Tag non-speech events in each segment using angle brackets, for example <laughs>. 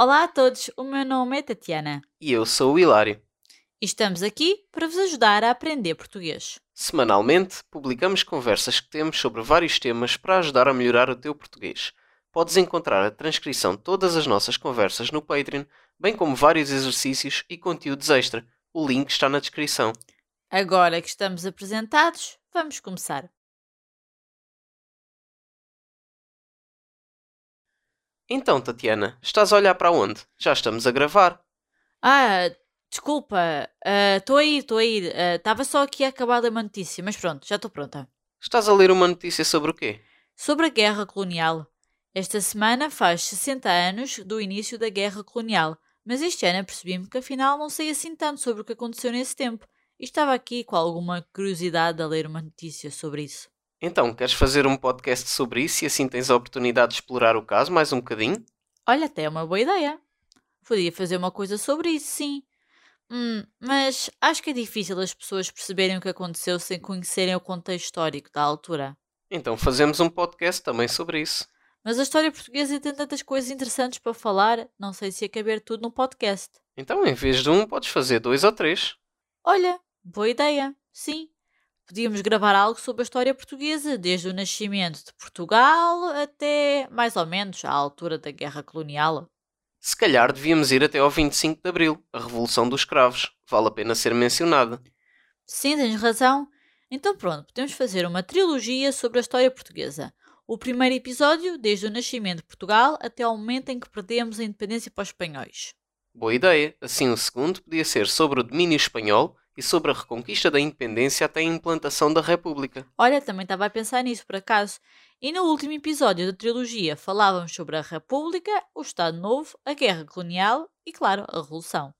Olá a todos, o meu nome é Tatiana E eu sou o Hilário. e estamos aqui para vos ajudar a aprender português. Semanalmente, publicamos conversas que temos sobre vários temas para ajudar a melhorar o teu português. Podes encontrar a transcrição de todas as nossas conversas no Patreon, bem como vários exercícios e conteúdos extra. O link está na descrição. Agora que estamos apresentados, vamos começar. Então, Tatiana, estás a olhar para onde? Já estamos a gravar. Ah, desculpa, estou a ir, estou a ir. Estava só aqui a acabar de uma notícia, mas pronto, já estou pronta. Estás a ler uma notícia sobre o quê? Sobre a guerra colonial. Esta semana faz 60 anos do início da guerra colonial, mas este ano percebi-me que afinal não sei assim tanto sobre o que aconteceu nesse tempo. E estava aqui com alguma curiosidade a ler uma notícia sobre isso. Então, queres fazer um podcast sobre isso e assim tens a oportunidade de explorar o caso mais um bocadinho? Olha, até é uma boa ideia. Podia fazer uma coisa sobre isso, sim. Hum, mas acho que é difícil as pessoas perceberem o que aconteceu sem conhecerem o contexto histórico da altura. Então fazemos um podcast também sobre isso. Mas a história portuguesa tem tantas coisas interessantes para falar, não sei se ia caber tudo num podcast. Então, em vez de um, podes fazer dois ou três. Olha, boa ideia, sim. Podíamos gravar algo sobre a história portuguesa, desde o nascimento de Portugal até mais ou menos à altura da Guerra Colonial. Se calhar devíamos ir até ao 25 de Abril, a Revolução dos Cravos. Vale a pena ser mencionada. Sim, tens razão. Então pronto, podemos fazer uma trilogia sobre a história portuguesa. O primeiro episódio, desde o nascimento de Portugal até ao momento em que perdemos a independência para os espanhóis. Boa ideia. Assim, o segundo podia ser sobre o domínio espanhol e sobre a reconquista da independência até a implantação da República. Olha, também estava a pensar nisso por acaso. E no último episódio da trilogia falávamos sobre a República, o Estado Novo, a Guerra Colonial e, claro, a Revolução.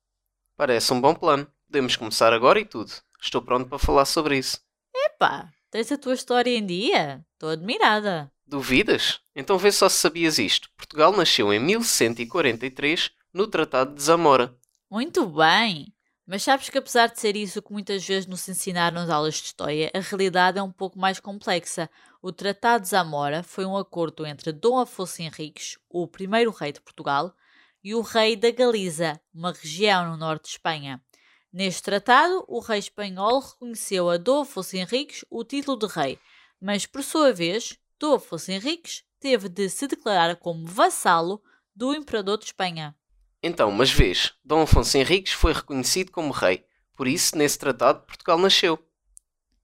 Parece um bom plano. Podemos começar agora e tudo. Estou pronto para falar sobre isso. Epá, tens a tua história em dia? Estou admirada. Duvidas? Então vê só se sabias isto. Portugal nasceu em 1143 no Tratado de Zamora. Muito bem! Mas sabes que apesar de ser isso que muitas vezes nos ensinaram nas aulas de história, a realidade é um pouco mais complexa. O Tratado de Zamora foi um acordo entre Dom Afonso Henriques, o primeiro rei de Portugal, e o rei da Galiza, uma região no norte de Espanha. Neste tratado, o rei espanhol reconheceu a Dom Afonso Henriques o título de rei, mas por sua vez, Dom Afonso Henriques teve de se declarar como vassalo do imperador de Espanha. Então, mas vês, Dom Afonso Henriques foi reconhecido como rei. Por isso, nesse tratado, Portugal nasceu.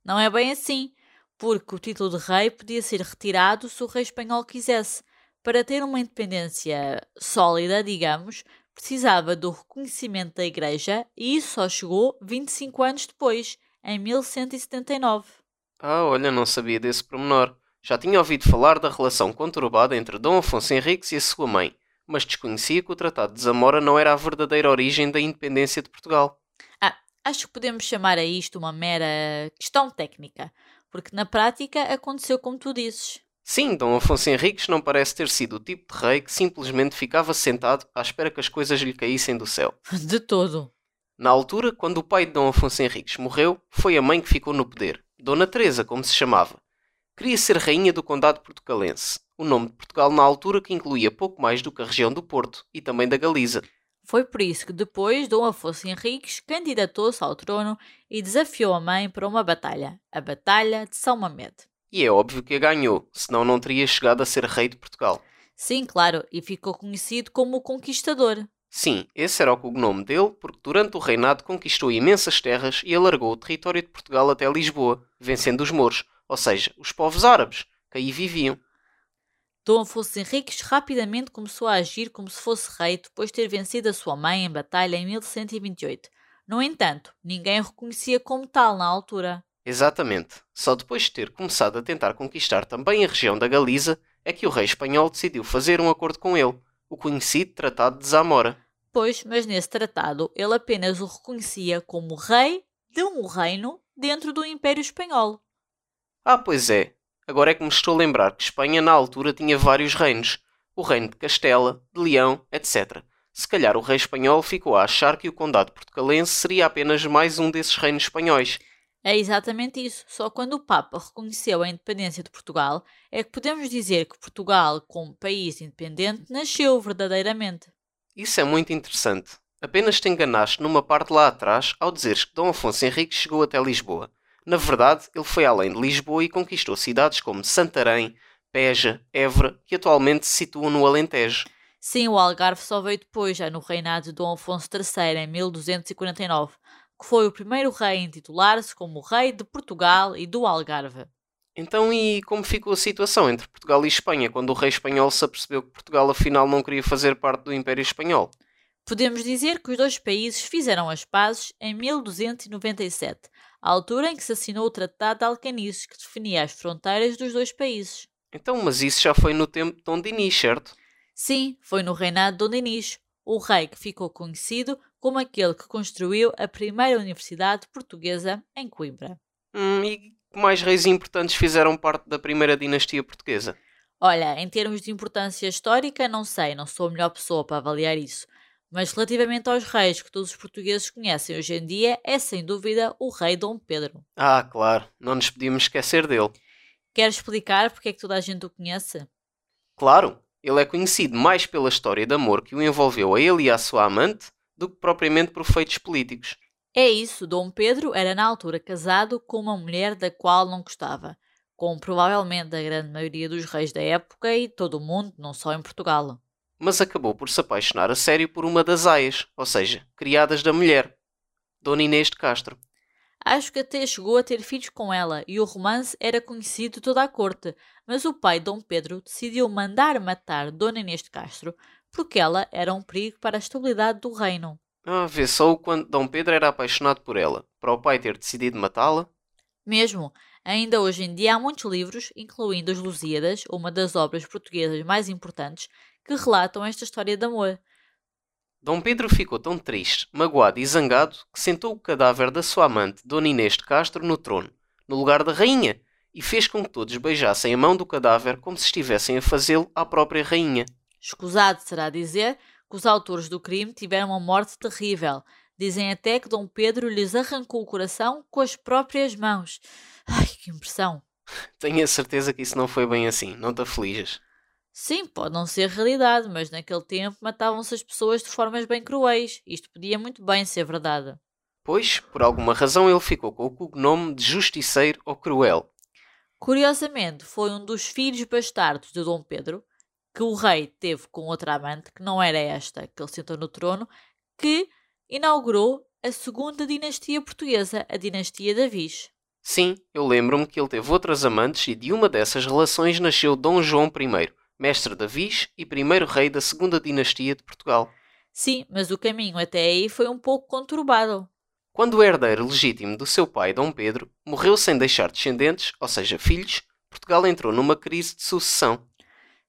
Não é bem assim, porque o título de rei podia ser retirado se o rei espanhol quisesse. Para ter uma independência sólida, digamos, precisava do reconhecimento da Igreja e isso só chegou 25 anos depois, em 1179. Ah, olha, não sabia desse pormenor. Já tinha ouvido falar da relação conturbada entre Dom Afonso Henriques e a sua mãe, mas desconhecia que o Tratado de Zamora não era a verdadeira origem da independência de Portugal. Ah, acho que podemos chamar a isto uma mera questão técnica, porque na prática aconteceu como tu dizes. Sim, Dom Afonso Henriques não parece ter sido o tipo de rei que simplesmente ficava sentado à espera que as coisas lhe caíssem do céu. <laughs> De todo. Na altura, quando o pai de Dom Afonso Henriques morreu, foi a mãe que ficou no poder, Dona Teresa, como se chamava. Queria ser rainha do condado portugalense, o nome de Portugal na altura que incluía pouco mais do que a região do Porto e também da Galiza. Foi por isso que depois Dom Afonso Henriques candidatou-se ao trono e desafiou a mãe para uma batalha, a Batalha de São Mamede. E é óbvio que a ganhou, senão não teria chegado a ser rei de Portugal. Sim, claro, e ficou conhecido como o Conquistador. Sim, esse era o cognome dele, porque durante o reinado conquistou imensas terras e alargou o território de Portugal até Lisboa, vencendo os mouros, ou seja, os povos árabes, que aí viviam. Dom Afonso Henriques rapidamente começou a agir como se fosse rei depois de ter vencido a sua mãe em batalha em 1128. No entanto, ninguém o reconhecia como tal na altura. Exatamente. Só depois de ter começado a tentar conquistar também a região da Galiza é que o rei espanhol decidiu fazer um acordo com ele, o conhecido Tratado de Zamora. Pois, mas nesse tratado ele apenas o reconhecia como rei de um reino dentro do Império Espanhol. Ah, pois é. Agora é que me estou a lembrar que Espanha na altura tinha vários reinos. O reino de Castela, de Leão, etc. Se calhar o rei espanhol ficou a achar que o condado portugalense seria apenas mais um desses reinos espanhóis. É exatamente isso. Só quando o Papa reconheceu a independência de Portugal é que podemos dizer que Portugal, como país independente, nasceu verdadeiramente. Isso é muito interessante. Apenas te enganaste numa parte lá atrás ao dizeres que Dom Afonso Henriques chegou até Lisboa. Na verdade, ele foi além de Lisboa e conquistou cidades como Santarém, Peja, Évora, que atualmente se situam no Alentejo. Sim, o Algarve só veio depois, já no reinado de Dom Afonso III, em 1249, que foi o primeiro rei em titular-se como rei de Portugal e do Algarve. Então, e como ficou a situação entre Portugal e Espanha quando o rei espanhol se apercebeu que Portugal afinal não queria fazer parte do Império Espanhol? Podemos dizer que os dois países fizeram as pazes em 1297, a altura em que se assinou o Tratado de Alcanices, que definia as fronteiras dos dois países. Então, mas isso já foi no tempo de Dom Dinis, certo? Sim, foi no reinado de Dom Dinis, o rei que ficou conhecido como aquele que construiu a primeira universidade portuguesa em Coimbra. Hum, e que mais reis importantes fizeram parte da primeira dinastia portuguesa? Olha, em termos de importância histórica, não sei, não sou a melhor pessoa para avaliar isso. Mas relativamente aos reis que todos os portugueses conhecem hoje em dia, é sem dúvida o rei Dom Pedro. Ah, claro, não nos podíamos esquecer dele. Queres explicar porque é que toda a gente o conhece? Claro, ele é conhecido mais pela história de amor que o envolveu a ele e à sua amante do que propriamente por feitos políticos. É isso, Dom Pedro era na altura casado com uma mulher da qual não gostava, como provavelmente a grande maioria dos reis da época e todo o mundo, não só em Portugal. Mas acabou por se apaixonar a sério por uma das aias, ou seja, criadas da mulher, Dona Inês de Castro. Acho que até chegou a ter filhos com ela e o romance era conhecido toda a corte, mas o pai Dom Pedro decidiu mandar matar Dona Inês de Castro porque ela era um perigo para a estabilidade do reino. Ah, vê só o quanto Dom Pedro era apaixonado por ela, para o pai ter decidido matá-la. Mesmo, ainda hoje em dia há muitos livros, incluindo as Lusíadas, uma das obras portuguesas mais importantes, que relatam esta história de amor. Dom Pedro ficou tão triste, magoado e zangado que sentou o cadáver da sua amante, Dona Inês de Castro, no trono, no lugar da rainha, e fez com que todos beijassem a mão do cadáver como se estivessem a fazê-lo à própria rainha. Escusado será dizer que os autores do crime tiveram uma morte terrível. Dizem até que Dom Pedro lhes arrancou o coração com as próprias mãos. Ai, que impressão! <laughs> Tenho a certeza que isso não foi bem assim, não te aflijas. Sim, pode não ser realidade, mas naquele tempo matavam-se as pessoas de formas bem cruéis. Isto podia muito bem ser verdade. Pois, por alguma razão, ele ficou com o cognome de Justiceiro ou Cruel. Curiosamente, foi um dos filhos bastardos de Dom Pedro que o rei teve com outra amante, que não era esta que ele sentou no trono, que inaugurou a segunda dinastia portuguesa, a dinastia da Viz. Sim, eu lembro-me que ele teve outras amantes e de uma dessas relações nasceu Dom João I, mestre da Viz e primeiro rei da segunda dinastia de Portugal. Sim, mas o caminho até aí foi um pouco conturbado. Quando o herdeiro legítimo do seu pai, Dom Pedro, morreu sem deixar descendentes, ou seja, filhos, Portugal entrou numa crise de sucessão.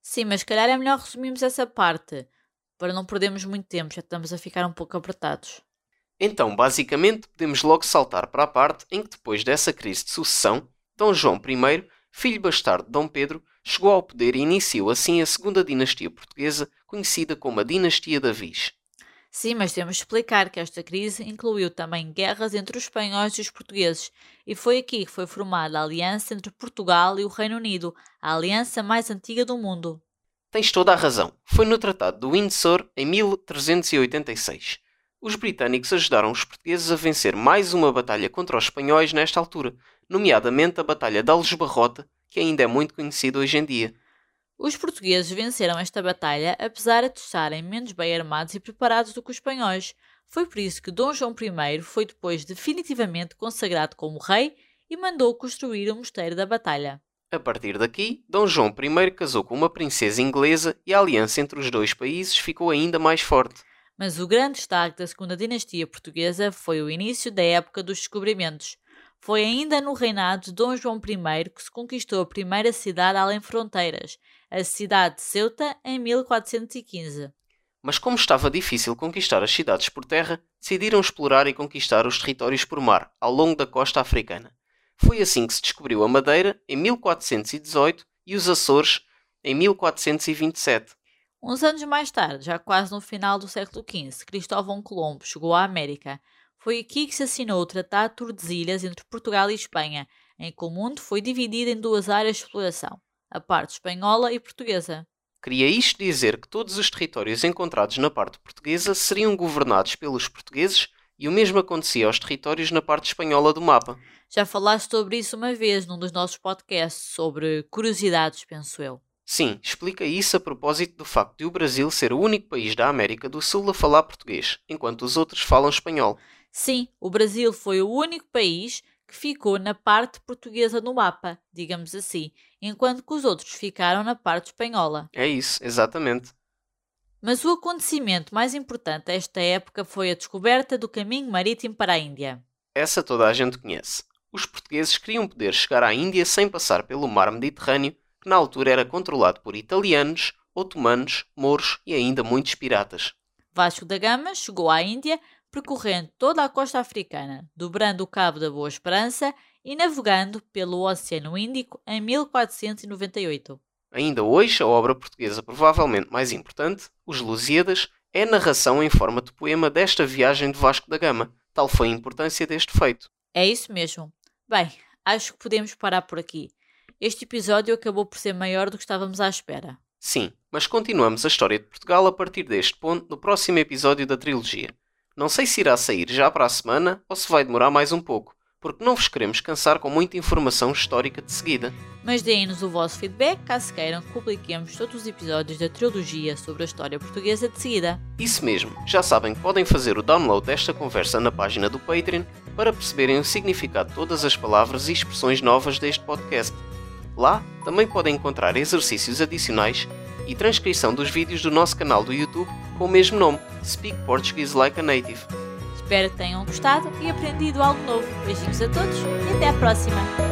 Sim, mas calhar é melhor resumirmos essa parte, para não perdermos muito tempo, já estamos a ficar um pouco apertados. Então, basicamente, podemos logo saltar para a parte em que depois dessa crise de sucessão, Dom João I, filho bastardo de Dom Pedro, chegou ao poder e iniciou assim a segunda dinastia portuguesa, conhecida como a Dinastia da Viz. Sim, mas temos de explicar que esta crise incluiu também guerras entre os espanhóis e os portugueses, e foi aqui que foi formada a aliança entre Portugal e o Reino Unido, a aliança mais antiga do mundo. Tens toda a razão. Foi no Tratado de Windsor, em 1386. Os britânicos ajudaram os portugueses a vencer mais uma batalha contra os espanhóis nesta altura, nomeadamente a Batalha de Aljubarrota, que ainda é muito conhecida hoje em dia. Os portugueses venceram esta batalha apesar de estarem menos bem armados e preparados do que os espanhóis. Foi por isso que Dom João I foi depois definitivamente consagrado como rei e mandou construir o Mosteiro da Batalha. A partir daqui, Dom João I casou com uma princesa inglesa e a aliança entre os dois países ficou ainda mais forte. Mas o grande destaque da segunda dinastia portuguesa foi o início da época dos descobrimentos. Foi ainda no reinado de Dom João I que se conquistou a primeira cidade além fronteiras, a cidade de Ceuta, em 1415. Mas como estava difícil conquistar as cidades por terra, decidiram explorar e conquistar os territórios por mar, ao longo da costa africana. Foi assim que se descobriu a Madeira, em 1418, e os Açores, em 1427. Uns anos mais tarde, já quase no final do século XV, Cristóvão Colombo chegou à América. Foi aqui que se assinou o Tratado de Tordesilhas entre Portugal e Espanha, em que o mundo foi dividido em duas áreas de exploração, a parte espanhola e portuguesa. Queria isto dizer que todos os territórios encontrados na parte portuguesa seriam governados pelos portugueses e o mesmo acontecia aos territórios na parte espanhola do mapa. Já falaste sobre isso uma vez num dos nossos podcasts, sobre curiosidades, penso eu. Sim, explica isso a propósito do facto de o Brasil ser o único país da América do Sul a falar português, enquanto os outros falam espanhol. Sim, o Brasil foi o único país que ficou na parte portuguesa no mapa, digamos assim, enquanto que os outros ficaram na parte espanhola. É isso, exatamente. Mas o acontecimento mais importante desta época foi a descoberta do caminho marítimo para a Índia. Essa toda a gente conhece. Os portugueses queriam poder chegar à Índia sem passar pelo mar Mediterrâneo, que na altura era controlado por italianos, otomanos, mouros e ainda muitos piratas. Vasco da Gama chegou à Índia percorrendo toda a costa africana, dobrando o Cabo da Boa Esperança e navegando pelo Oceano Índico em 1498. Ainda hoje, a obra portuguesa provavelmente mais importante, Os Lusíadas, é a narração em forma de poema desta viagem de Vasco da Gama. Tal foi a importância deste feito. É isso mesmo. Bem, acho que podemos parar por aqui. Este episódio acabou por ser maior do que estávamos à espera. Sim, mas continuamos a história de Portugal a partir deste ponto no próximo episódio da trilogia. Não sei se irá sair já para a semana ou se vai demorar mais um pouco, porque não vos queremos cansar com muita informação histórica de seguida. Mas deem-nos o vosso feedback caso queiram que publiquemos todos os episódios da trilogia sobre a história portuguesa de seguida. Isso mesmo, já sabem que podem fazer o download desta conversa na página do Patreon para perceberem o significado de todas as palavras e expressões novas deste podcast. Lá também podem encontrar exercícios adicionais e transcrição dos vídeos do nosso canal do YouTube com o mesmo nome, Speak Portuguese Like a Native. Espero que tenham gostado e aprendido algo novo. Beijinhos a todos e até à próxima!